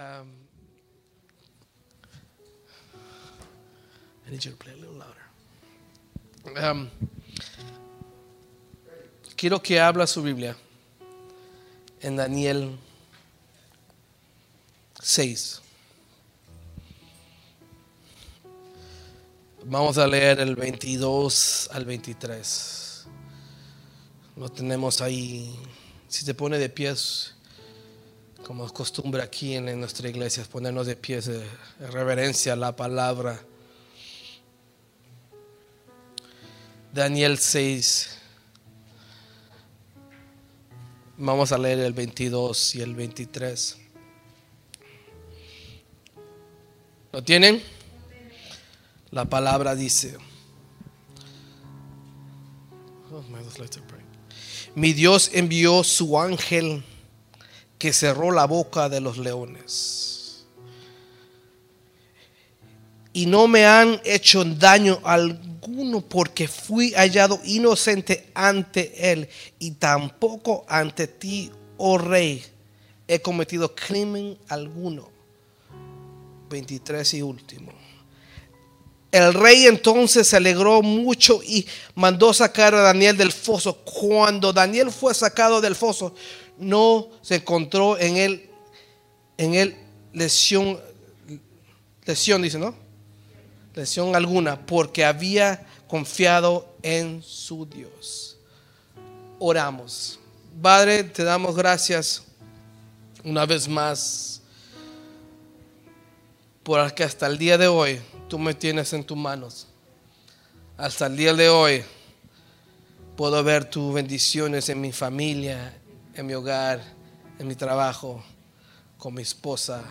Um, I need you to play a little louder. Um, quiero que habla su Biblia en Daniel 6. Vamos a leer el 22 al 23. Lo tenemos ahí. Si se pone de pies, como es costumbre aquí en, nuestra iglesia, ponernos de pies de reverencia a la palabra. Daniel 6. Vamos a leer el 22 y el 23. ¿Lo tienen? La palabra dice, oh, mi Dios envió su ángel que cerró la boca de los leones. Y no me han hecho daño alguno porque fui hallado inocente ante él y tampoco ante ti, oh rey, he cometido crimen alguno. 23 y último. El rey entonces se alegró mucho y mandó sacar a Daniel del foso. Cuando Daniel fue sacado del foso, no se encontró en él, en él lesión, lesión dice, ¿no? Lesión alguna, porque había confiado en su Dios. Oramos. Padre, te damos gracias una vez más por que hasta el día de hoy tú me tienes en tus manos. Hasta el día de hoy puedo ver tus bendiciones en mi familia, en mi hogar, en mi trabajo, con mi esposa,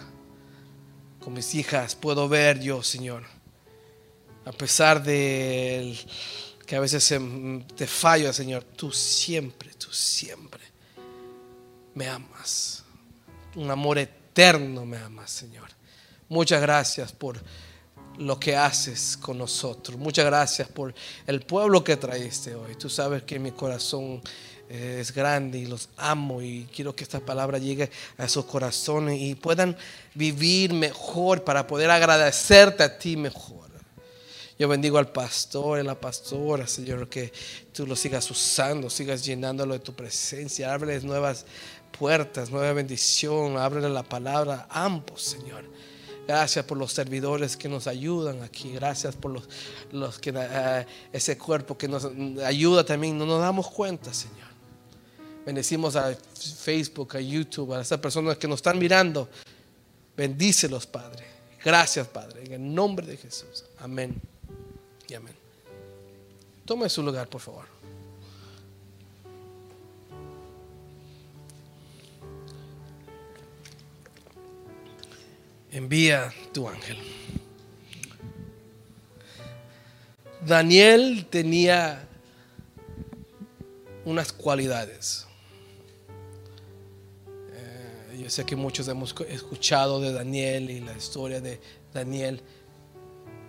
con mis hijas. Puedo ver yo, Señor. A pesar de que a veces te fallo, Señor, tú siempre, tú siempre me amas. Un amor eterno me amas, Señor. Muchas gracias por lo que haces con nosotros. Muchas gracias por el pueblo que traíste hoy. Tú sabes que mi corazón es grande y los amo y quiero que esta palabra llegue a esos corazones y puedan vivir mejor para poder agradecerte a ti mejor. Yo bendigo al pastor, a la pastora, Señor, que tú lo sigas usando, sigas llenándolo de tu presencia. Ábreles nuevas puertas, nueva bendición, ábrele la palabra a ambos, Señor. Gracias por los servidores que nos ayudan aquí. Gracias por los, los que eh, ese cuerpo que nos ayuda también. No nos damos cuenta, Señor. Bendecimos a Facebook, a YouTube, a esas personas que nos están mirando. Bendícelos, Padre. Gracias, Padre. En el nombre de Jesús. Amén. Y amén. Tome su lugar, por favor. envía tu ángel. Daniel tenía unas cualidades. Yo sé que muchos hemos escuchado de Daniel y la historia de Daniel,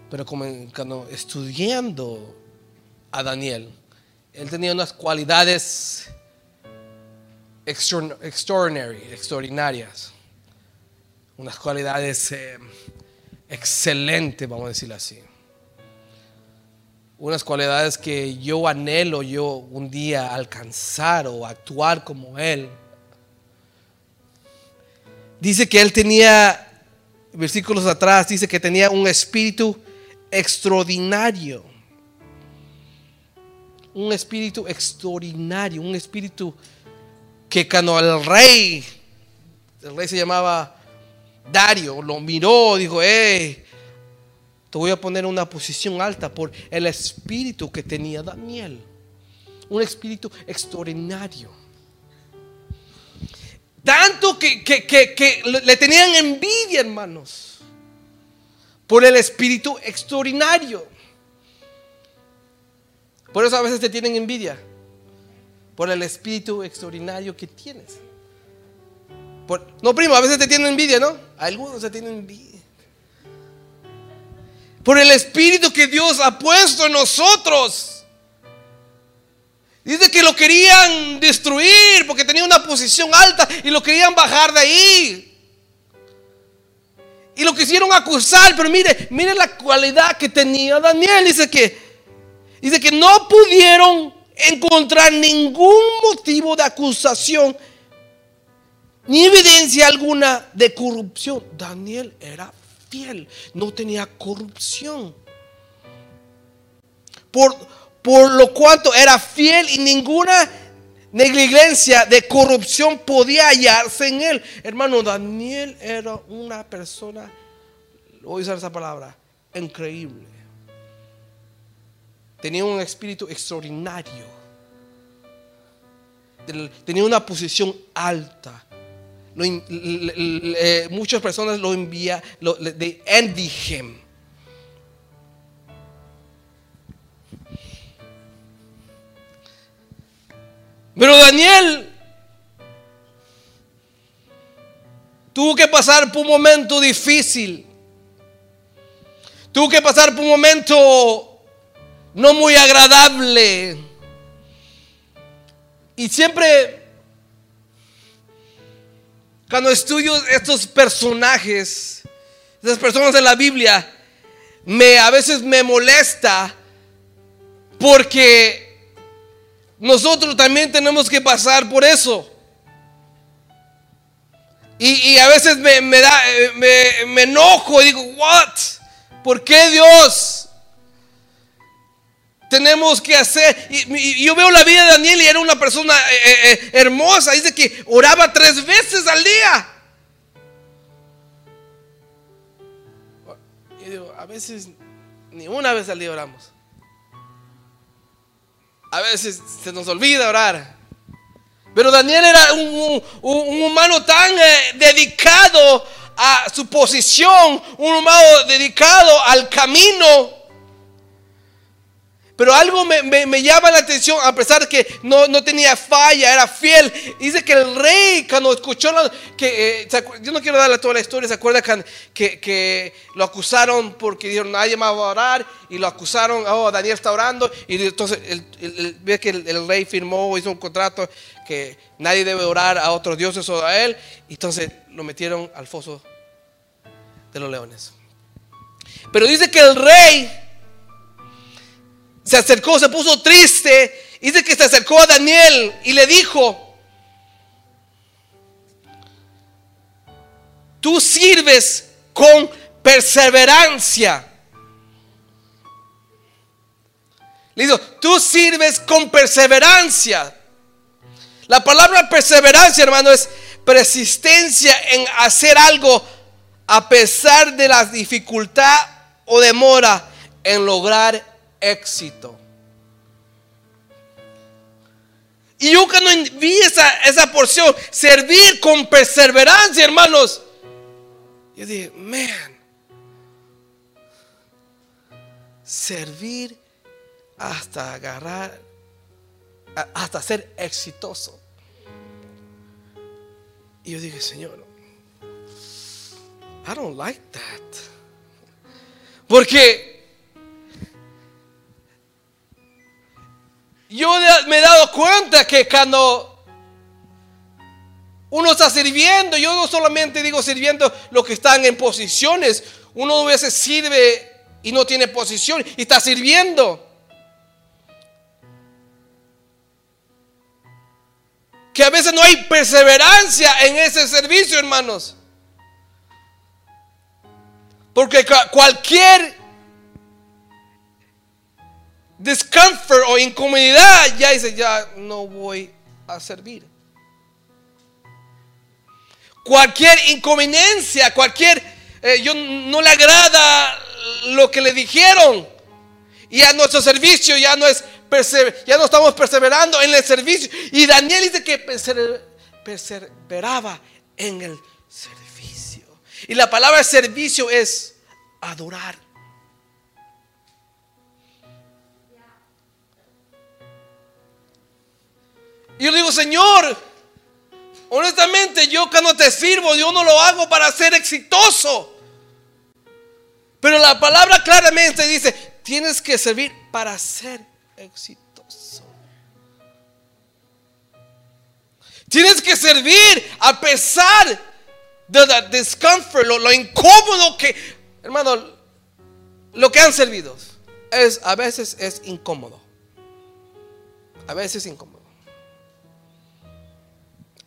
pero cuando estudiando a Daniel, él tenía unas cualidades extraordinarias unas cualidades eh, excelentes, vamos a decirlo así. Unas cualidades que yo anhelo yo un día alcanzar o actuar como Él. Dice que Él tenía, versículos atrás, dice que tenía un espíritu extraordinario. Un espíritu extraordinario, un espíritu que cuando el rey, el rey se llamaba Dario lo miró, dijo, hey, te voy a poner una posición alta por el espíritu que tenía Daniel. Un espíritu extraordinario. Tanto que, que, le tenían envidia, hermanos, por el espíritu extraordinario. Por eso a veces te tienen envidia, por el espíritu extraordinario que tienes no, primo, a veces te tienen envidia, ¿no? Algunos se tienen envidia. Por el espíritu que Dios ha puesto en nosotros. Dice que lo querían destruir porque tenía una posición alta y lo querían bajar de ahí. quisieron acusar, pero mire, mire la cualidad que tenía Daniel. Dice que, dice que no pudieron encontrar ningún motivo de acusación ni evidencia alguna de corrupción. Daniel era fiel, no tenía corrupción. Por, por lo cuanto era fiel y ninguna negligencia de corrupción podía hallarse en él. Hermano, Daniel era una persona, voy a usar esa palabra, increíble. Tenía un espíritu extraordinario. Tenía una posición alta. Muchas personas lo envían, de envy Pero Daniel tuvo que pasar por un momento difícil. Tuvo que pasar por un momento no muy agradable. Y siempre, cuando estudio estos personajes, estas personas de la Biblia, me, a veces me molesta porque nosotros también tenemos que pasar por eso. Y, a veces me, da, me, enojo y digo, ¿what? ¿Por qué Dios? Tenemos que hacer. Y, yo veo la vida de Daniel y era una persona eh, eh, eh, hermosa. Dice que oraba tres veces al día. Y digo, a veces ni una vez al día oramos. A veces se nos olvida orar. Pero Daniel era un, humano tan eh, dedicado a su posición, un humano dedicado al camino pero algo me, llama la atención, a pesar de que no, tenía falla, era fiel. Dice que el rey, cuando escuchó, que, eh, yo no quiero darle toda la historia, ¿se acuerda que, lo acusaron porque dijeron, nadie más va a orar? Y lo acusaron, oh, Daniel está orando. Y entonces ve que el, rey firmó, hizo un contrato que nadie debe orar a otros dioses o a él. Y entonces lo metieron al foso de los leones. Pero dice que el rey se acercó, se puso triste. Dice que se acercó a Daniel y le dijo, tú sirves con perseverancia. Le dijo, tú sirves con perseverancia. La palabra perseverancia, hermano, es persistencia en hacer algo a pesar de la dificultad o demora en lograr éxito. Y yo cuando vi esa, esa porción, servir con perseverancia, hermanos, yo dije, man, servir hasta agarrar, hasta ser exitoso. Y yo dije, Señor, I don't like that. Porque yo me he dado cuenta que cuando uno está sirviendo, yo no solamente digo sirviendo los que están en posiciones, uno a veces sirve y no tiene posición y está sirviendo. Que a veces no hay perseverancia en ese servicio, hermanos. Porque cualquier discomfort o incomodidad, ya dice, ya no voy a servir. Cualquier inconveniencia, cualquier, eh, yo no le agrada lo que le dijeron. Y a nuestro servicio ya no es, ya no estamos perseverando en el servicio. Y Daniel dice que perseveraba en el servicio. Y la palabra servicio es adorar. Y yo digo, Señor, honestamente yo cuando te sirvo, yo no lo hago para ser exitoso. Pero la palabra claramente dice, tienes que servir para ser exitoso. Tienes que servir a pesar the, the discomfort, lo, lo incómodo que, hermano, lo que han servido es a veces es incómodo. A veces es incómodo.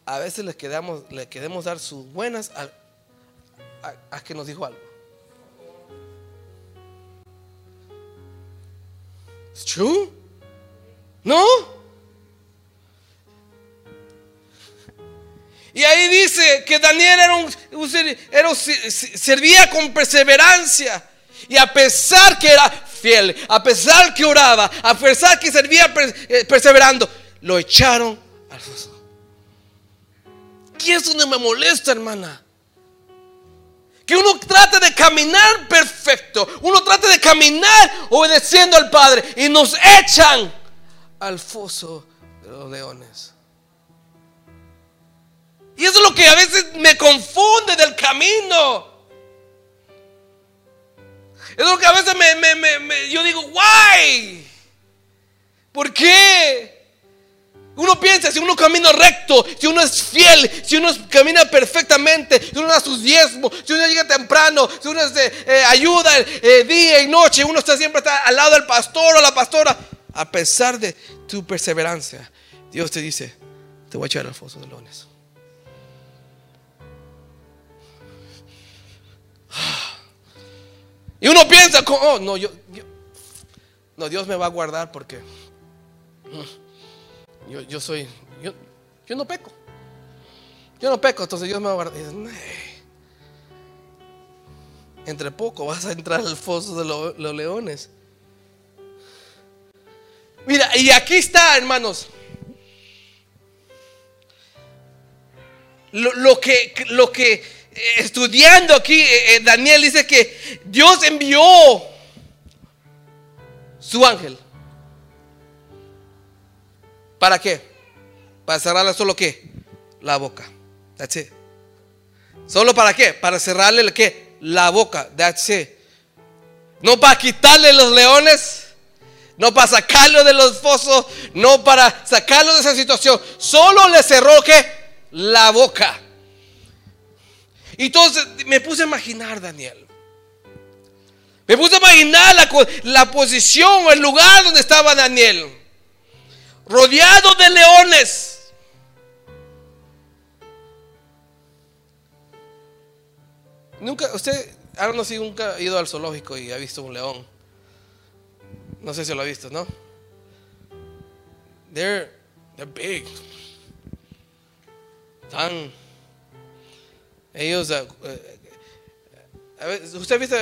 A veces le quedamos, le queremos dar sus buenas a, que nos dijo algo. ¿Es true? ¿No? Y ahí dice que Daniel era un, era servía con perseverancia. Y a pesar que era fiel, a pesar que oraba, a pesar que servía eh, perseverando, lo echaron al foso. Y eso no me molesta, hermana. Que uno trate de caminar perfecto. Uno trate de caminar obedeciendo al Padre. Y nos echan al foso de los leones. Y eso es lo que a veces me confunde del camino. Es lo que a veces me, me- me- me- yo digo, why? ¿Por qué? Uno piensa, si uno camina recto, si uno es fiel, si uno camina perfectamente, si uno da sus diezmos, si uno llega temprano, si uno es de, eh, ayuda eh, día y noche, uno está siempre está al lado del pastor o la pastora, a pesar de tu perseverancia, Dios te dice, te voy a echar al foso de leones. Y uno piensa, oh, no, yo, yo- no, Dios me va a guardar porque mm, yo, yo soy, yo, yo no peco. Yo no peco, entonces Dios me va a guardar. Entre poco vas a entrar al foso de lo- los leones. Mira, y aquí está, hermanos. Lo, lo que, lo que eh, estudiando aquí, eh, eh, Daniel dice que Dios envió su ángel. ¿Para qué? Para cerrarle solo qué? La boca. That's it. ¿Solo para qué? Para cerrarle el qué? La boca. That's it. No para quitarle los leones. No para sacarlo de los fosos. No para sacarlo de esa situación. Solo le cerró qué? La boca. Entonces me puse a imaginar, Daniel. Me puse a imaginar la, la posición o el lugar donde estaba Daniel. Rodeado de leones. Nunca, usted, ahora no sé, nunca ha ido al zoológico y ha visto un león. No sé si lo ha visto, ¿no? They're, they're big. Tan. Ellos, eh, eh, a veces, usted ha visto,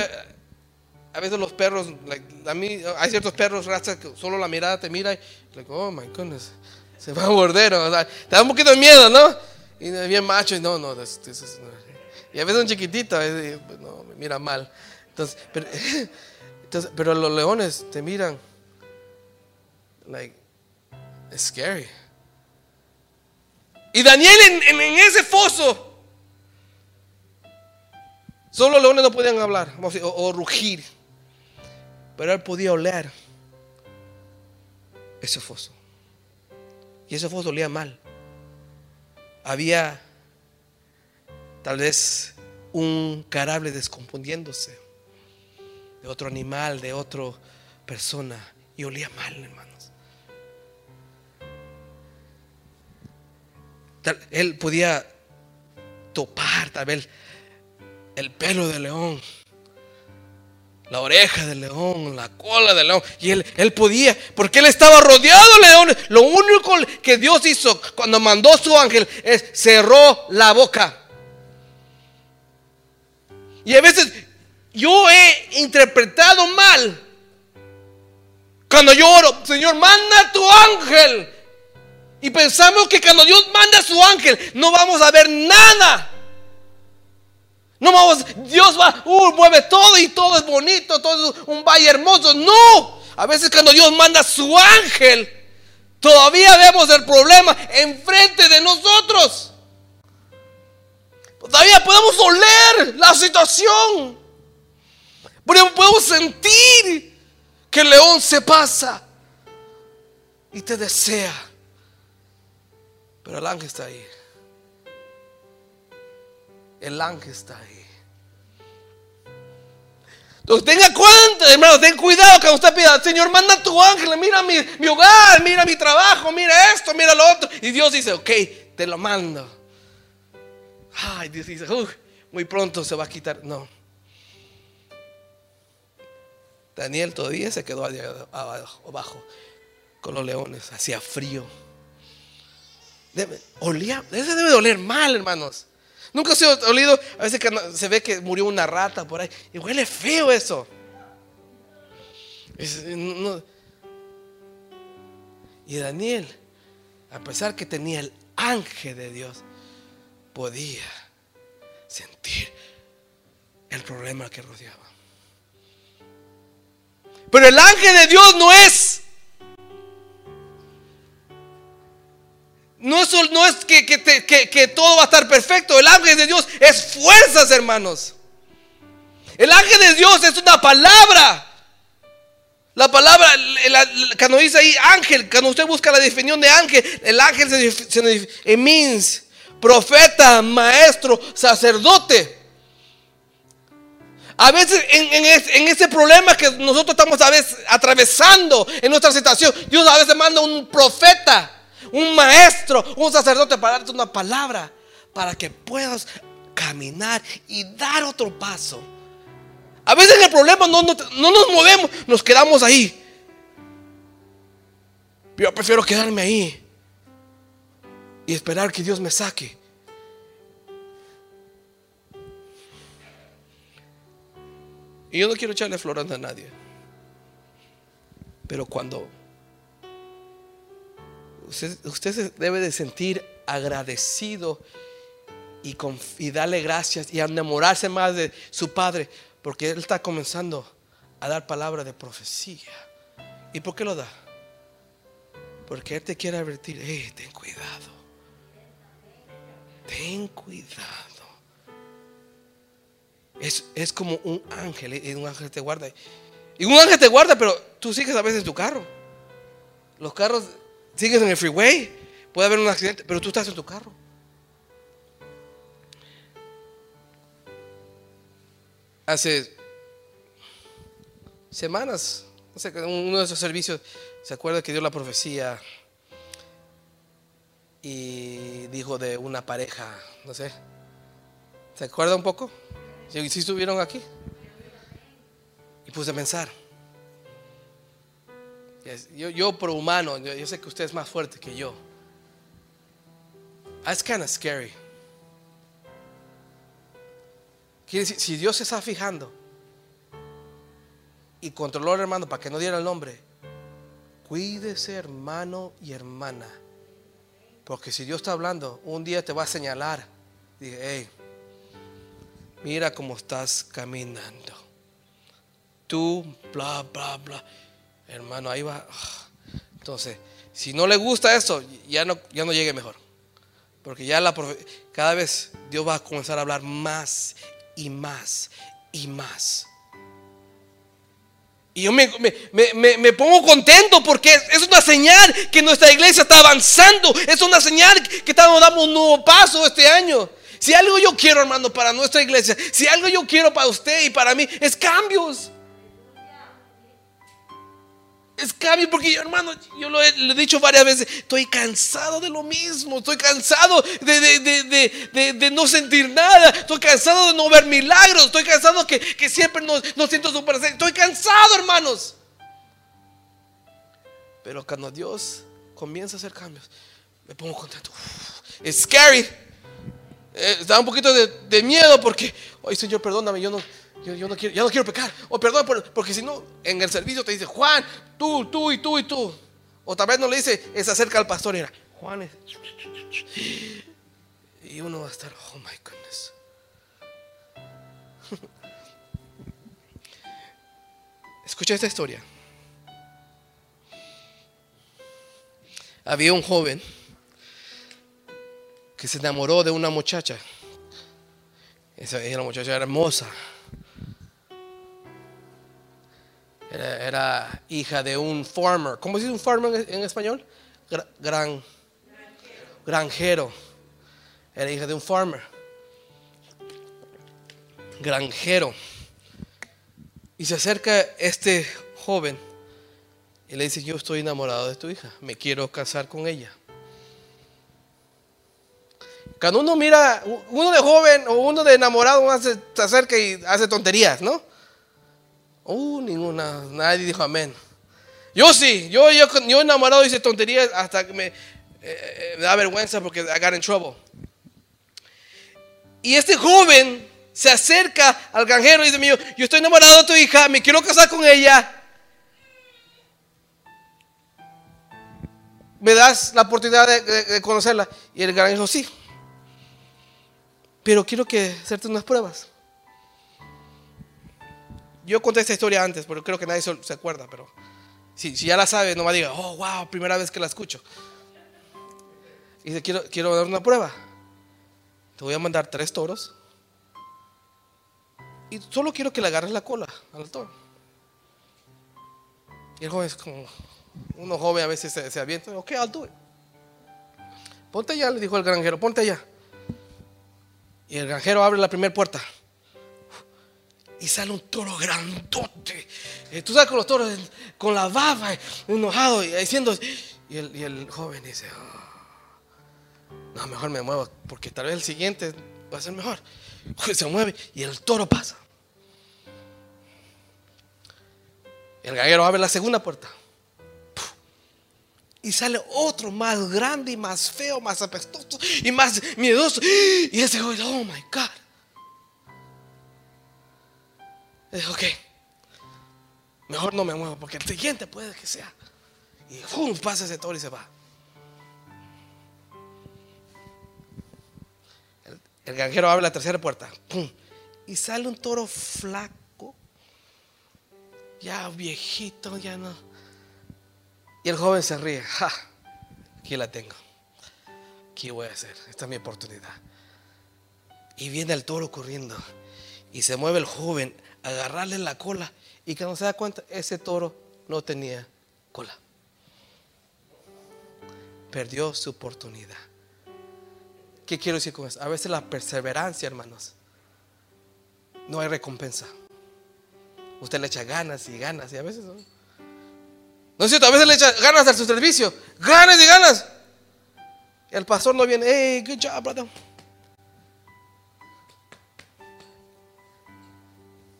a veces los perros, like, a mí, hay ciertos perros, razas que solo la mirada te mira y, like, oh my goodness, se va a morder, o te da un poquito de miedo, ¿no? Y bien macho, y no, no, this- this y a veces un chiquitito, a veces, no, me mira mal. Entonces, pero, los leones te miran, like, it's scary. Y Daniel en, ese foso, solo los leones no podían hablar o rugir, pero él podía oler ese foso. Y ese foso olía mal. Había tal vez un carable descomponiéndose de otro animal, de otra persona, y olía mal, hermanos. Tal- él podía topar tal vez el pelo del león, la oreja del león, la cola del león. Y él, él podía, porque él estaba rodeado de leones. Lo único que Dios hizo cuando mandó su ángel es cerró la boca. Y a veces yo he interpretado mal. Cuando yo oro, Señor, manda tu ángel. Y pensamos que cuando Dios manda su ángel, no vamos a ver nada. No vamos, Dios va, uh, mueve todo y todo es bonito, todo es un valle hermoso. No, a veces cuando Dios manda su ángel, todavía vemos el problema enfrente de nosotros. Todavía podemos oler la situación. Podemos sentir que el león se pasa y te desea. Pero el ángel está ahí. El ángel está ahí. Entonces tenga cuenta, hermano, ten cuidado que usted pida, Señor, manda tu ángel, mira mi, mi hogar, mira mi trabajo, mira esto, mira lo otro. Y Dios dice, ok, te lo mando. Ay, Dios dice, muy pronto se va a quitar. No. Daniel todavía se quedó abajo con los leones, hacía frío. Debe, olía, ese debe de oler mal, hermanos. Nunca se ha olido, a veces se ve que murió una rata por ahí y huele feo eso. y Daniel, a pesar que tenía el ángel de Dios, podía sentir el problema que rodeaba. Pero el ángel de Dios no es No es, no es que, que, todo va a estar perfecto. El ángel de Dios es fuerzas, hermanos. El ángel de Dios es una palabra. La palabra, cuando dice ahí ángel, cuando usted busca la definición de ángel, el ángel se, se means profeta, maestro, sacerdote. A veces en, en, ese problema que nosotros estamos a veces atravesando en nuestra situación, Dios a veces manda un profeta un maestro, un sacerdote para darte una palabra, para que puedas caminar y dar otro paso. A veces el problema no, no, nos movemos, nos quedamos ahí. Yo prefiero quedarme ahí y esperar que Dios me saque. Y yo no quiero echarle flores a nadie. Pero cuando Usted, se debe de sentir agradecido y, y darle gracias y enamorarse más de su Padre, porque Él está comenzando a dar palabra de profecía. ¿Y por qué lo da? Porque Él te quiere advertir, hey, ten cuidado. Ten cuidado. Es, es, como un ángel, y un ángel te guarda. Y un ángel te guarda, pero tú sigues a veces en tu carro. Los carros Sigues en el freeway, puede haber un accidente, pero tú estás en tu carro. Hace semanas, no uno de esos servicios se acuerda que dio la profecía y dijo de una pareja, no sé. ¿Se acuerda un poco? Si, si estuvieron aquí. Y puse a pensar. Yo, yo por humano, yo, sé que usted es más fuerte que yo. It's kind of scary. Quiere decir, si Dios se está fijando y controló al hermano para que no diera el nombre, cuídese hermano y hermana. Porque si Dios está hablando, un día te va a señalar. Dije, hey, mira cómo estás caminando. Tú, bla, bla, bla. Hermano, ahí va. Entonces, si no le gusta eso, ya no, ya no llegue mejor. Porque ya la cada vez Dios va a comenzar a hablar más y más y más. Y yo me, pongo contento porque es, una señal que nuestra iglesia está avanzando. Es una señal que estamos dando un nuevo paso este año. Si algo yo quiero, hermano, para nuestra iglesia, si algo yo quiero para usted y para mí, es cambios. Es cambio porque yo, hermano, yo lo he, dicho varias veces, estoy cansado de lo mismo, estoy cansado de, no sentir nada, estoy cansado de no ver milagros, estoy cansado que, que siempre no, no siento su presencia, estoy cansado, hermanos. Pero cuando Dios comienza a hacer cambios, me pongo contento. Es scary. Eh, da un poquito de, miedo porque, ay Señor, perdóname, yo no, yo, no quiero, ya no quiero pecar. O perdón, porque si no, en el servicio te dice, Juan, tú, tú y tú y tú. O tal vez no le dice, es acerca al pastor y era, Juan es... Y uno va a estar, oh my goodness. Escucha esta historia. Había un joven que se enamoró de una muchacha. Esa, la muchacha era hermosa. Era, hija de un farmer. ¿Cómo se dice un farmer en, español? Gran, granjero. Era hija de un farmer. granjero. Y se acerca este joven y le dice, yo estoy enamorado de tu hija, me quiero casar con ella. Cuando uno mira, uno de joven o uno de enamorado, uno se, acerca y hace tonterías, ¿no? Uh, ninguna, nadie dijo amén. Yo sí, yo, yo, yo enamorado hice tonterías hasta que me, eh, eh, me da vergüenza porque I got in trouble. Y este joven se acerca al granjero y dice, mío, yo estoy enamorado de tu hija, me quiero casar con ella. ¿Me das la oportunidad de, conocerla? Y el granjero, sí. Pero quiero que hacerte unas pruebas. Yo conté esta historia antes, pero creo que nadie se acuerda. Pero si, ya la sabe, no me diga, oh, wow, primera vez que la escucho. Y dice, quiero, quiero dar una prueba. Te voy a mandar tres toros y solo quiero que le agarres la cola al toro. Y el joven es como, uno joven a veces se, avienta, ok, I'll do it. Ponte allá, le dijo el granjero, ponte allá. Y el granjero abre la primera puerta. Y sale un toro grandote. Y tú sabes con los toros, con la baba, enojado, y diciendo. Y el, y el joven dice: oh, No, mejor me muevo, porque tal vez el siguiente va a ser mejor. Se mueve y el toro pasa. El gallero abre la segunda puerta. Y sale otro más grande y más feo, más apestoso y más miedoso. Y ese joven, oh my God. Y dijo, ok, mejor no me muevo porque el siguiente puede que sea. Y ¡pum! pasa ese toro y se va. El, el granjero abre la tercera puerta. ¡pum! Y sale un toro flaco ya viejito, ya no. Y el joven se ríe, ja, aquí la tengo. ¿Qué voy a hacer? Esta es mi oportunidad. Y viene el toro corriendo. Y se mueve el joven agarrarle la cola. Y cuando se da cuenta, ese toro no tenía cola. Perdió su oportunidad. ¿Qué quiero decir con eso? A veces la perseverancia, hermanos, no hay recompensa. Usted le echa ganas y ganas y a veces no. No es cierto, a veces le echa ganas a su servicio. Ganas y ganas. El pastor no viene, hey, good job, brother.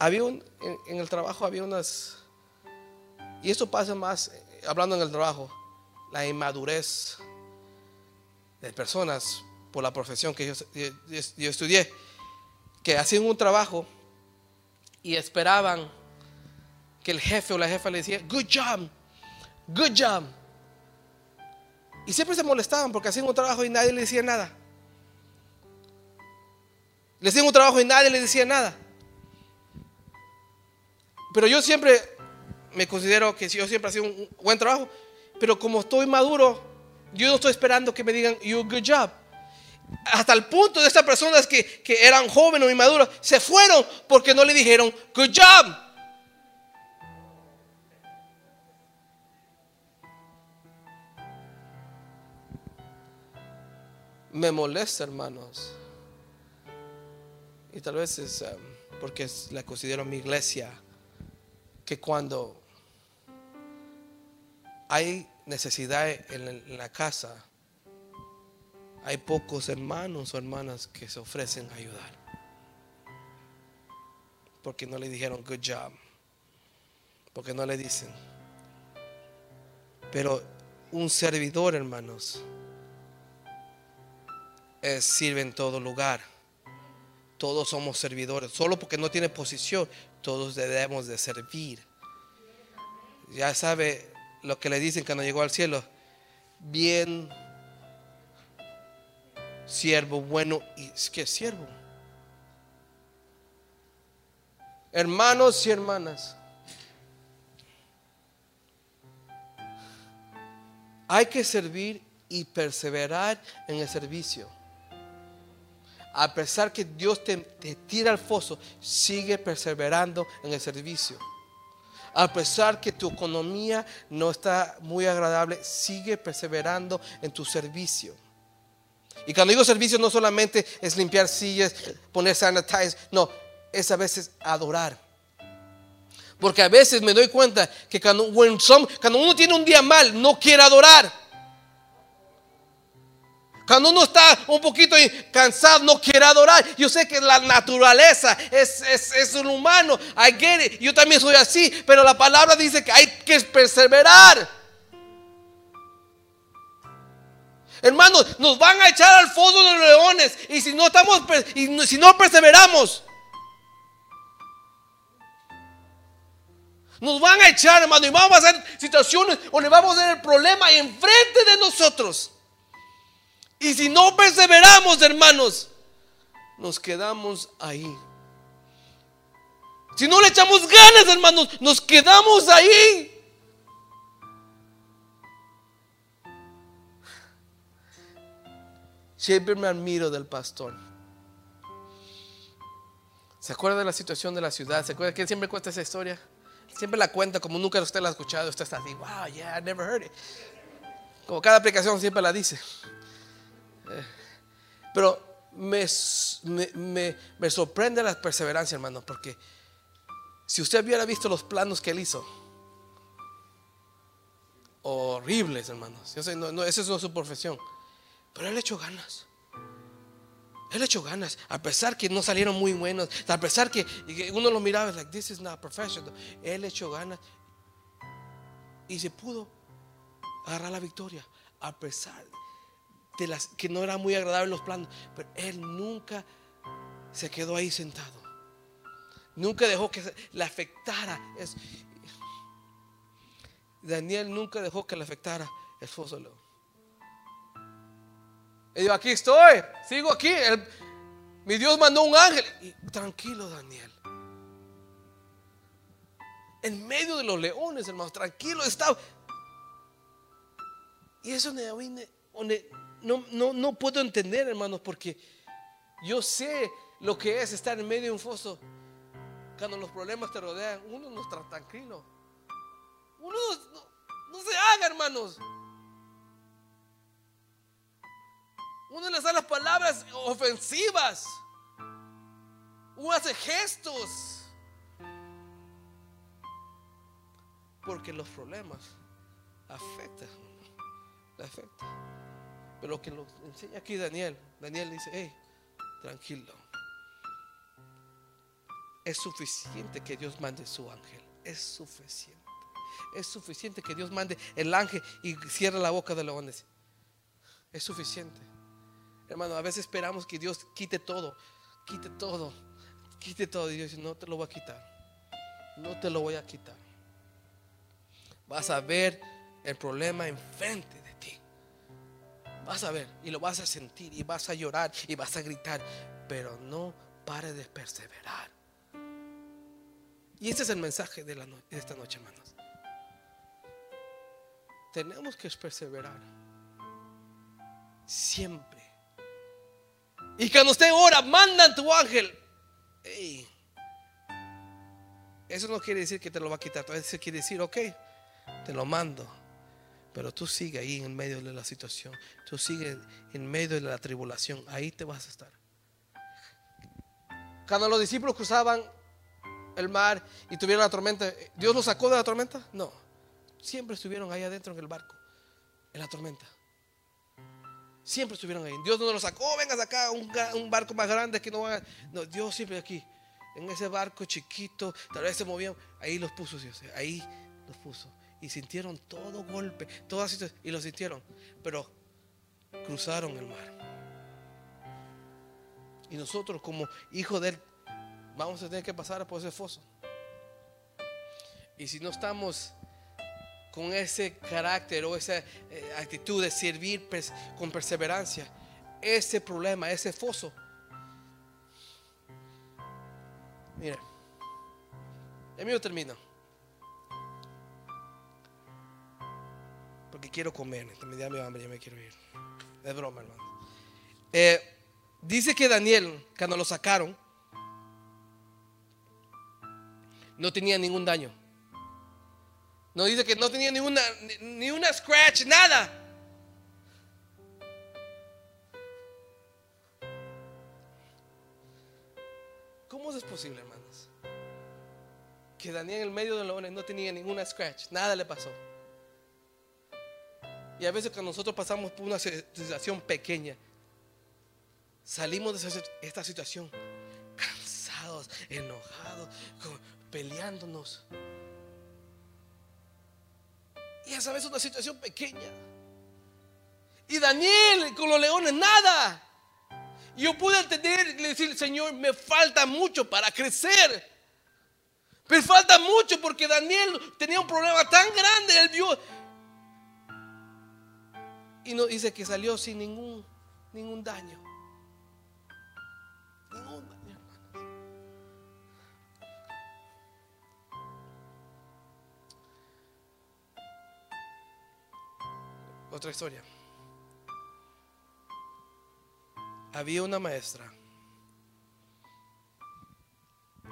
Había un, en, el trabajo había unas, y esto pasa más, eh, hablando en el trabajo, la inmadurez de personas por la profesión que yo, yo estudié, que hacían un trabajo y esperaban que el jefe o la jefa le decía, good job, good job. Y siempre se molestaban porque hacían un trabajo y nadie le decía nada. Le hacían un trabajo y nadie le decía nada. Pero yo siempre me considero que yo siempre hacía un buen trabajo. Pero como estoy maduro, yo no estoy esperando que me digan, you good job. Hasta el punto de estas personas que, que eran jóvenes o inmaduros se fueron porque no le dijeron, good job. me molesta, hermanos. Y tal vez es um, porque la considero mi iglesia, que cuando hay necesidad en la casa, hay pocos hermanos o hermanas que se ofrecen a ayudar. Porque no le dijeron good job. Porque no le dicen. Pero un servidor, hermanos, sirve en todo lugar. Todos somos servidores. Solo porque no tiene posición, todos debemos de servir. Ya sabe lo que le dicen cuando llegó al cielo. Bien, siervo bueno. ¿Y qué siervo? Hermanos y hermanas. Hay que servir y perseverar en el servicio a pesar que Dios te, tira al foso, sigue perseverando en el servicio. A pesar que tu economía no está muy agradable, sigue perseverando en tu servicio. Y cuando digo servicio no solamente es limpiar sillas, poner sanitizer, no, es a veces adorar. Porque a veces me doy cuenta que cuando, cuando uno tiene un día mal, no quiere adorar. Cuando uno está un poquito cansado, no quiere adorar. Yo sé que la naturaleza es, es, un humano. I. Yo también soy así. Pero la palabra dice que hay que perseverar. Hermanos, nos van a echar al fondo de los leones. Y si no estamos, y si no perseveramos, nos van a echar, hermano. Y vamos a hacer situaciones donde vamos a ver el problema enfrente de nosotros. Y si no perseveramos, hermanos, nos quedamos ahí. Si no le echamos ganas, hermanos, nos quedamos ahí. Siempre me admiro del pastor. ¿Se acuerda de la situación de la ciudad? ¿Se acuerda que siempre cuenta esa historia? Siempre la cuenta como nunca usted la ha escuchado. Usted está así, wow, yeah, I never heard it. Como cada aplicación siempre la dice. Pero me, me, sorprende la perseverancia, hermano, porque si usted hubiera visto los planos que él hizo, horribles, hermanos. Yo no, no, esa es su profesión. Pero él echó ganas. Él echó ganas, a pesar que no salieron muy buenos, a pesar que uno lo miraba, like, this is not professional. Él echó ganas y se pudo agarrar la victoria, a pesar que no era muy agradable los planos, pero él nunca se quedó ahí sentado. Nunca dejó que le afectara. Daniel nunca dejó que le afectara el foso Y yo aquí estoy, sigo aquí. mi Dios mandó un ángel. tranquilo, Daniel. En medio de los leones, hermano, tranquilo estaba. Y eso donde, donde no, no, no puedo entender, hermanos, porque yo sé lo que es estar en medio de un foso. Cuando los problemas te rodean, uno no está tranquilo. Uno no, se haga, hermanos. Uno le da las palabras ofensivas. Uno hace gestos. Porque los problemas afectan. afectan. Pero lo que nos enseña aquí Daniel, Daniel dice, hey, tranquilo. Es suficiente que Dios mande su ángel. Es suficiente. Es suficiente que Dios mande el ángel y cierre la boca de leones. Es suficiente. Hermano, a veces esperamos que Dios quite todo. Quite todo. Quite todo. Y Dios dice, no te lo voy a quitar. No te lo voy a quitar. Vas a ver el problema enfrente Vas a ver y lo vas a sentir y vas a llorar y vas a gritar, pero no pare de perseverar. Y ese es el mensaje de, esta noche, hermanos. Tenemos que perseverar. Siempre. Y cuando usted ora, manda tu ángel. Eso no quiere decir que te lo va a quitar. Eso quiere decir, ok, te lo mando. Pero tú sigue ahí en medio de la situación. Tú sigue en medio de la tribulación. Ahí te vas a estar. Cuando los discípulos cruzaban el mar y tuvieron la tormenta, ¿Dios los sacó de la tormenta? No. Siempre estuvieron ahí adentro en el barco, en la tormenta. Siempre estuvieron ahí. Dios no los sacó, vengas acá, un, un barco más grande que no va No, Dios siempre aquí. En ese barco chiquito, tal vez se movían. Ahí los puso Dios. Ahí los puso y sintieron todo golpe, todas y lo sintieron, pero cruzaron el mar. Y nosotros como hijos de él vamos a tener que pasar por ese foso. Y si no estamos con ese carácter o esa eh, actitud de servir con perseverancia, ese problema, ese foso, mire, el mío termina. Porque quiero comer. Me da mi hambre, ya me quiero ir. Es broma, hermano. Eh, dice que Daniel, cuando lo sacaron, no tenía ningún daño. No dice que no tenía ninguna, ni una scratch, nada. ¿Cómo es posible? hermanos. Que Daniel en el medio de los leones no tenía ninguna scratch, nada le pasó. Y a veces cuando nosotros pasamos por una situación pequeña, salimos de esta situación cansados, enojados, peleándonos. Y esa vez una situación pequeña. Y Daniel con los leones, nada. Yo pude entender y decir, Señor, me falta mucho para crecer. Me falta mucho porque Daniel tenía un problema tan grande. Él vio. Y no dice que salió sin ningún, ningún daño. Ningún daño, Otra historia. Había una maestra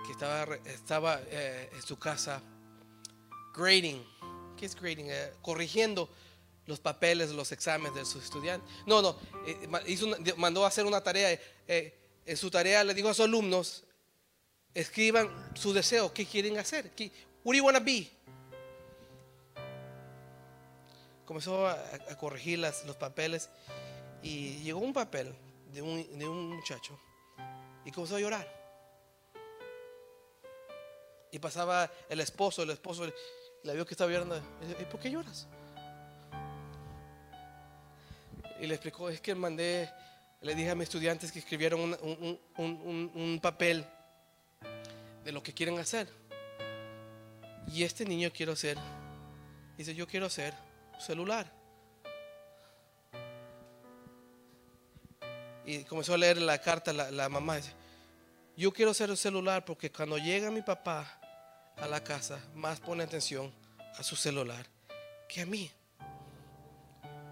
que estaba, estaba eh, en su casa grading. ¿Qué es grading? Eh, corrigiendo los papeles, los exámenes de sus estudiantes. No, no, eh, hizo mandó a hacer una tarea. en su tarea le dijo a sus alumnos, escriban su deseo, qué quieren hacer. ¿Qué, what do you want to be? Comenzó a, corregir las, los papeles y llegó un papel de un, de un muchacho y comenzó a llorar. Y pasaba el esposo, el esposo la vio que estaba llorando. ¿Y por qué lloras? Y le explicó, es que mandé, le dije a mis estudiantes que escribieron un, un, un, papel de lo que quieren hacer. Y este niño quiero hacer, dice, yo quiero hacer celular. Y comenzó a leer la carta la, la mamá. Dice, yo quiero un celular porque cuando llega mi papá a la casa, más pone atención a su celular que a mí.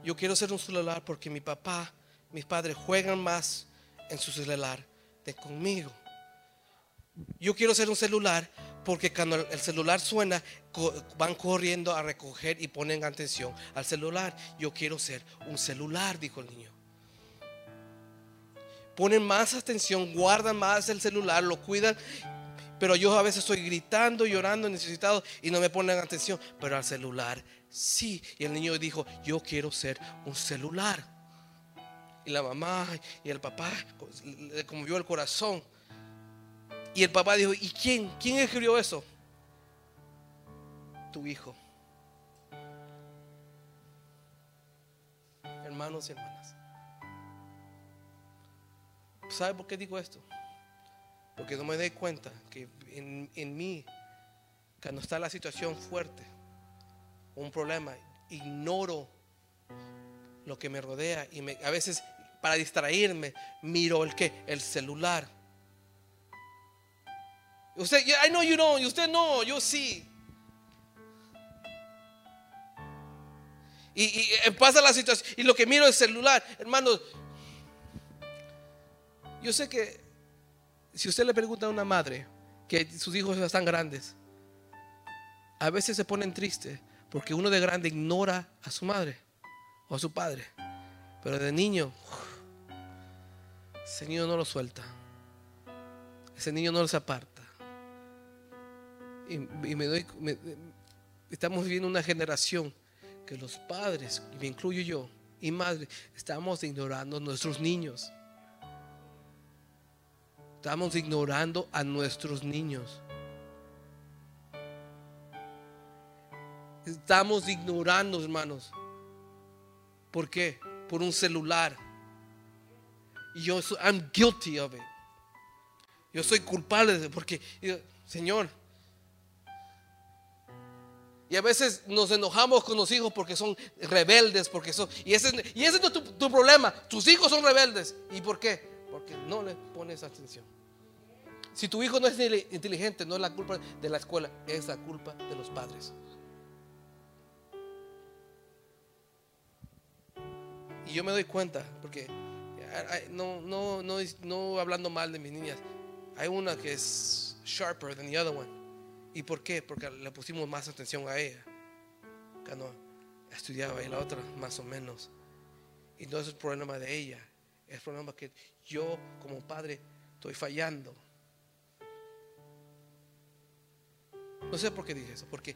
Yo quiero ser un celular porque mi papá, mis padres juegan más en su celular de conmigo. Yo quiero ser un celular porque cuando el celular suena, van corriendo a recoger y ponen atención al celular. Yo quiero ser un celular, dijo el niño. Ponen más atención, guardan más el celular, lo cuidan pero yo a veces estoy gritando, llorando, necesitado y no me ponen atención. Pero al celular sí. Y el niño dijo, yo quiero ser un celular. Y la mamá y el papá le conmovió el corazón. Y el papá dijo, ¿y quién? ¿Quién escribió eso? Tu hijo. Hermanos y hermanas. ¿Sabe por qué digo esto? Porque no me doy cuenta que en, mí, cuando está la situación fuerte, un problema, ignoro lo que me rodea y a veces para distraerme miro el que el celular. Usted, I know you don't, y usted no, yo sí. Y, y, pasa la situación y lo que miro es el celular, hermanos. Yo sé que si usted le pregunta a una madre que sus hijos están grandes, a veces se ponen tristes porque uno de grande ignora a su madre o a su padre. Pero de niño, ese niño no lo suelta. Ese niño no se aparta. Y, me doy, estamos viviendo una generación que los padres, y me incluyo yo, y madre, estamos ignorando a nuestros niños. Estamos ignorando a nuestros niños. Estamos ignorando, hermanos. ¿Por qué? Por un celular. Y yo, I'm guilty of it. Yo soy culpable de porque, Señor. Y a veces nos enojamos con los hijos porque son rebeldes, porque son. Y ese, y ese es tu, tu problema. Tus hijos son rebeldes. ¿Y por qué? Porque no le pones atención. Si tu hijo no es inteligente, no es la culpa de la escuela, es la culpa de los padres. Y yo me doy cuenta, porque no, no, no, no hablando mal de mis niñas, hay una que es sharper than the other one. ¿Y por qué? Porque le pusimos más atención a ella. Cuando estudiaba y la otra más o menos. Y no es el problema de ella, el problema que yo como padre estoy fallando. No sé por qué dije eso, porque,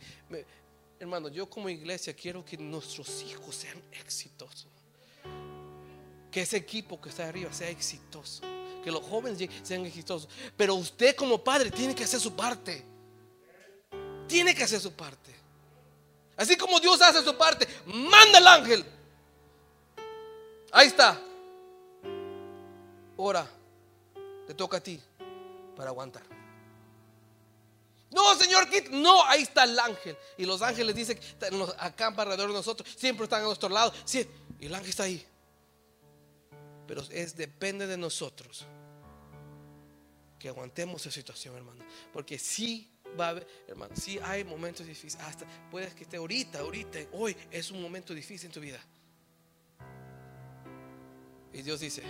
hermano, yo como iglesia quiero que nuestros hijos sean exitosos. Que ese equipo que está arriba sea exitoso. Que los jóvenes sean exitosos. Pero usted como padre tiene que hacer su parte. Tiene que hacer su parte. Así como Dios hace su parte, manda el ángel. Ahí está. Ahora, te toca a ti para aguantar. No, Señor, no, ahí está el ángel. Y los ángeles dicen nos acampan alrededor de nosotros, siempre están a nuestro lado. Sí, y el ángel está ahí. Pero es depende de nosotros que aguantemos esa situación, hermano. Porque sí va a haber, hermano, sí hay momentos difíciles. Hasta puedes que esté ahorita, ahorita, hoy es un momento difícil en tu vida. Y Dios dice,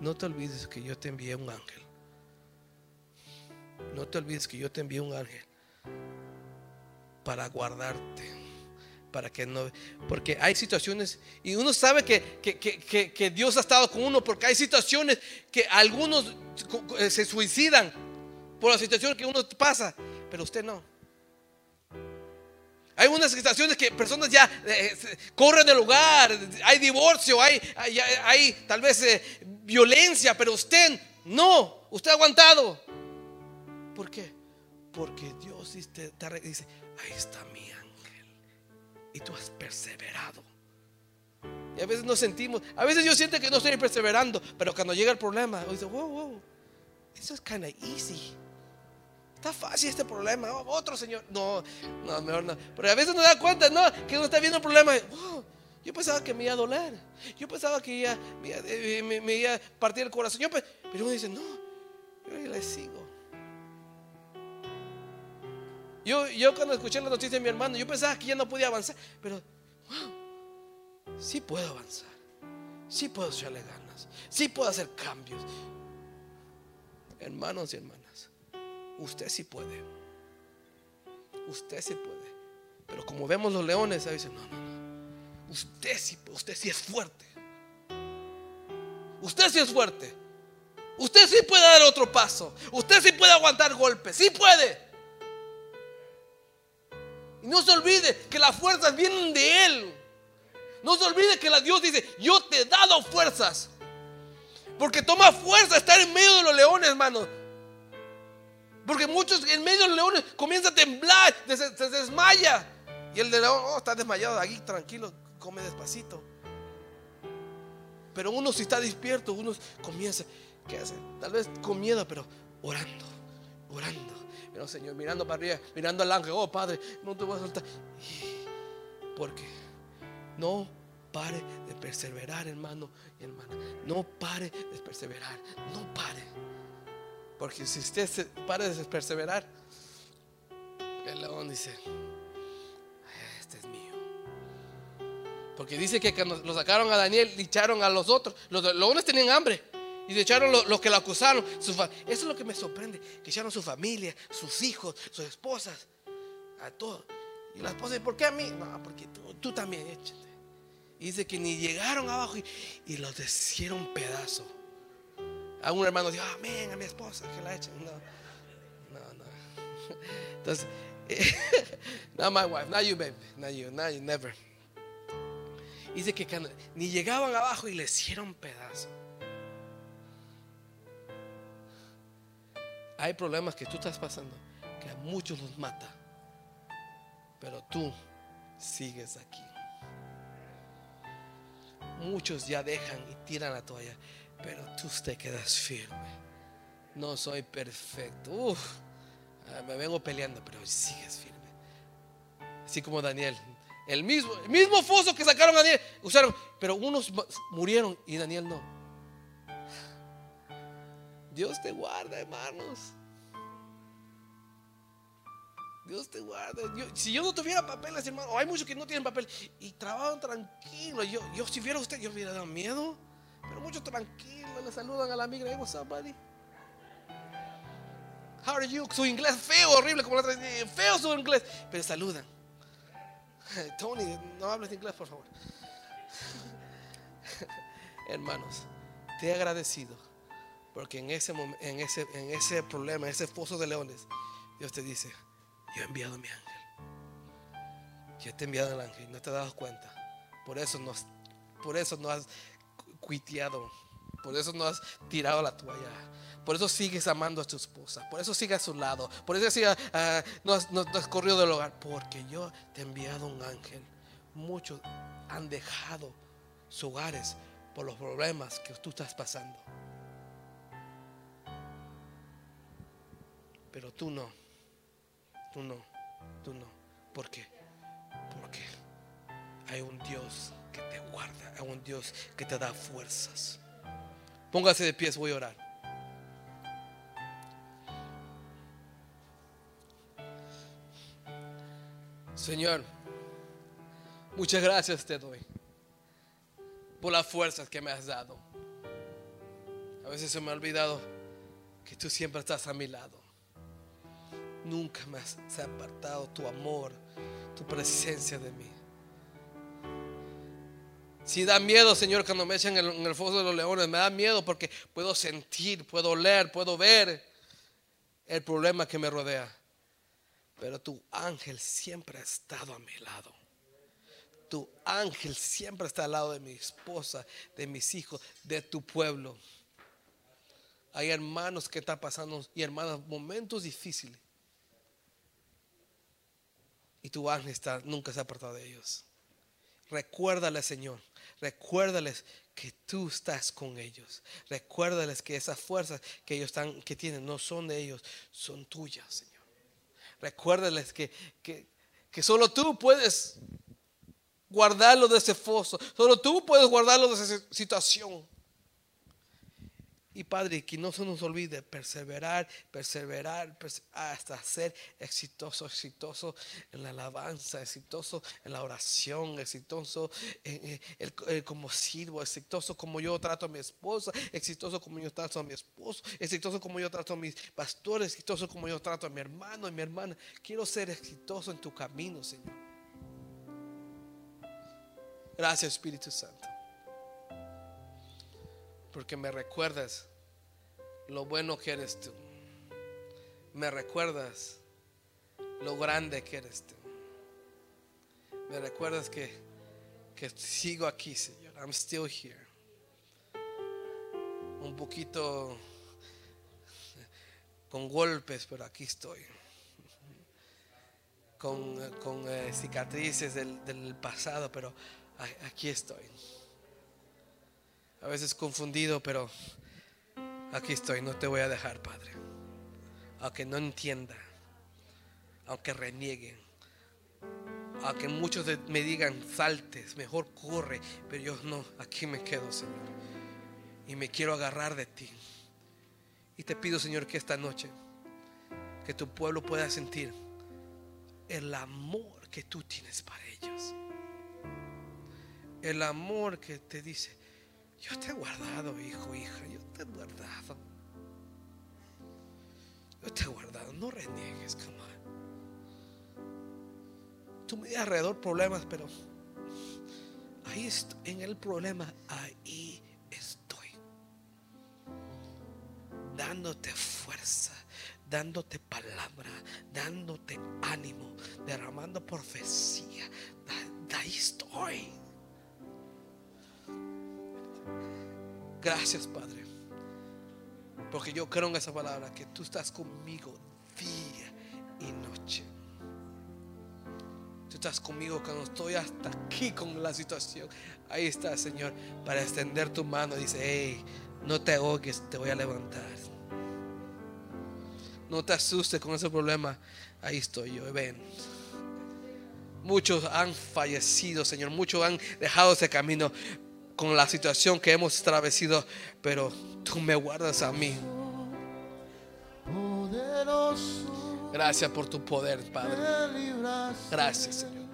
no te olvides que yo te envié un ángel. No te olvides que yo te envié un ángel para guardarte, para que no, porque hay situaciones y uno sabe que, que- que- que- Dios ha estado con uno, porque hay situaciones que algunos eh, se suicidan por la situación que uno pasa, pero usted no. Hay unas situaciones que personas ya eh, se- corren del lugar, hay divorcio, hay, hay, hay- tal vez eh, violencia, pero usted no, usted ha aguantado. ¿Por qué? Porque Dios dice, ahí está mi ángel. Y tú has perseverado. Y a veces nos sentimos, a veces yo siento que no estoy perseverando, pero cuando llega el problema, dice, wow, wow, eso es kind of easy. Está fácil este problema. Oh, otro señor. No, no, mejor no. Pero a veces no da cuenta, no, que uno está viendo el problema. Yo pensaba que me iba a doler. Yo pensaba que iba, me, iba- eh, a partir el corazón. Yo pe- pero uno dice, no, yo le sigo. Yo, yo cuando escuché la noticia de mi hermano, yo pensaba que ya no podía avanzar. Pero, wow, sí puedo avanzar. Sí puedo echarle ganas. Sí puedo hacer cambios. Hermanos y hermanas. Usted sí puede. Usted sí puede. Pero como vemos los leones, ahí dicen, no, no, no. Usted sí, usted sí es fuerte. Usted sí es fuerte. Usted sí puede dar otro paso. Usted sí puede aguantar golpes. Sí puede. Y no se olvide que las fuerzas vienen de Él. No se olvide que la Dios dice, yo te he dado fuerzas. Porque toma fuerza estar en medio de los leones, hermano. Porque muchos en medio de los leones comienza a temblar, se, desmaya. Y el de león, oh, está desmayado, ahí tranquilo, come despacito. Pero uno si está despierto, uno comienza, ¿qué hace? Tal vez con miedo, pero orando, orando. Pero Señor, mirando para arriba, mirando al ángel, oh Padre, no te voy a soltar. Porque no pare de perseverar, hermano y hermana. No pare de perseverar, no pare. Porque si usted se para de perseverar, el león dice, este es mío. Porque dice que cuando lo sacaron a Daniel, echaron a los otros. Los leones tenían hambre. Y le echaron los, que lo acusaron. Eso es lo que me sorprende. Que echaron su familia, sus hijos, sus esposas. A todos. Y la esposa dice, ¿por qué a mí? No, porque tú, también échate. Y dice que ni llegaron abajo y, y los hicieron pedazo. A un hermano dijo, amén, a mi esposa que la echen. No, no, no. Entonces, not my wife, not you, baby, not you, not you, never. Dice que ni llegaban abajo y le hicieron pedazo. Hay problemas que tú estás pasando que a muchos los mata, pero tú sigues aquí. Muchos ya dejan y tiran la toalla, pero tú te quedas firme. No soy perfecto. Uf, ah, me vengo peleando, pero sigues firme. Así como Daniel. El mismo, el mismo foso que sacaron a Daniel, usaron, pero unos murieron y Daniel no. Dios te guarda, hermanos. Dios te guarda. Si yo no tuviera papeles, hermano, hay muchos que no tienen papel y trabajan tranquilo. Yo, yo si viera usted, yo hubiera dado miedo. Pero muchos tranquilos le saludan a la. Hey, what's up, buddy? How are you? Su inglés feo, horrible, como la otra Feo su inglés. Pero saludan. Tony, no hables inglés, por favor. Hermanos, te he agradecido. Porque en ese, en, ese, en ese problema, en ese foso de leones, Dios te dice, Yo he enviado mi ángel. Yo te he enviado el ángel no te has dado cuenta. Por eso no, por eso no has cuiteado. Por eso no has tirado la toalla. Por eso sigues amando a tu esposa. Por eso sigues a su lado. Por eso sigue, ah, no, has, no has corrido del hogar. Porque yo te he enviado un ángel. Muchos han dejado sus hogares por los problemas que tú estás pasando. Pero tú no. Tú no. Tú no. ¿Por qué? Porque hay un Dios te guarda. Hay un Dios que te da fuerzas. Póngase de pies, voy a orar. Señor, muchas gracias te doy por las fuerzas que me has dado. A veces se me ha olvidado que tú siempre estás a mi lado. Nunca me has apartado tu amor, tu presencia de mí. Si da miedo, Señor, cuando me echan en el, en foso de los leones, me da miedo porque puedo sentir, puedo leer, puedo ver el problema que me rodea. Pero tu ángel siempre ha estado a mi lado. Tu ángel siempre está al lado de mi esposa, de mis hijos, de tu pueblo. Hay hermanos que están pasando y hermanas momentos difíciles. Y tu ángel está, nunca se ha apartado de ellos. Recuérdale, Señor, recuérdales que tú estás con ellos. Recuérdales que esas fuerzas que ellos están, que tienen, no son de ellos, son tuyas, Señor. Recuérdales que, que, que solo tú puedes guardarlo de ese foso. Solo tú puedes guardarlo de esa situación. Y Padre, que no se nos olvide perseverar, perseverar, hasta ser exitoso, exitoso en la alabanza, exitoso en la oración, exitoso en, el, como sirvo, exitoso como yo trato a mi esposa, exitoso como yo trato a mi esposo, exitoso como yo trato a mis pastores, exitoso como yo trato a mi hermano y mi hermana. Quiero ser exitoso en tu camino, Señor. Gracias, Espíritu Santo. Porque me recuerdas lo bueno que eres tú. Me recuerdas lo grande que eres tú. Me recuerdas que, que sigo aquí, Señor. I'm still here. Un poquito con golpes, pero aquí estoy. Con, con eh, cicatrices del, del pasado, pero aquí estoy. A veces confundido, pero Aquí estoy, no te voy a dejar, Padre. Aunque no entienda, aunque renieguen, aunque muchos me digan saltes, mejor corre, pero yo no, aquí me quedo, Señor. Y me quiero agarrar de ti. Y te pido, Señor, que esta noche, que tu pueblo pueda sentir el amor que tú tienes para ellos. El amor que te dice, yo te he guardado, hijo, hija, yo te he guardado. Yo te he guardado, no reniegues, come Tú me das alrededor problemas, pero ahí estoy, en el problema, ahí estoy. Dándote fuerza, dándote palabra, dándote ánimo, derramando profecía. Ahí estoy. Gracias, Padre. Porque yo creo en esa palabra, que tú estás conmigo día y noche. Tú estás conmigo cuando estoy hasta aquí con la situación. Ahí está, Señor, para extender tu mano. Dice, hey, no te ahogues, te voy a levantar. No te asustes con ese problema. Ahí estoy yo, ven. Muchos han fallecido, Señor. Muchos han dejado ese camino con la situación que hemos atravesado, pero tú me guardas a mí. Gracias por tu poder, Padre. Gracias, Señor.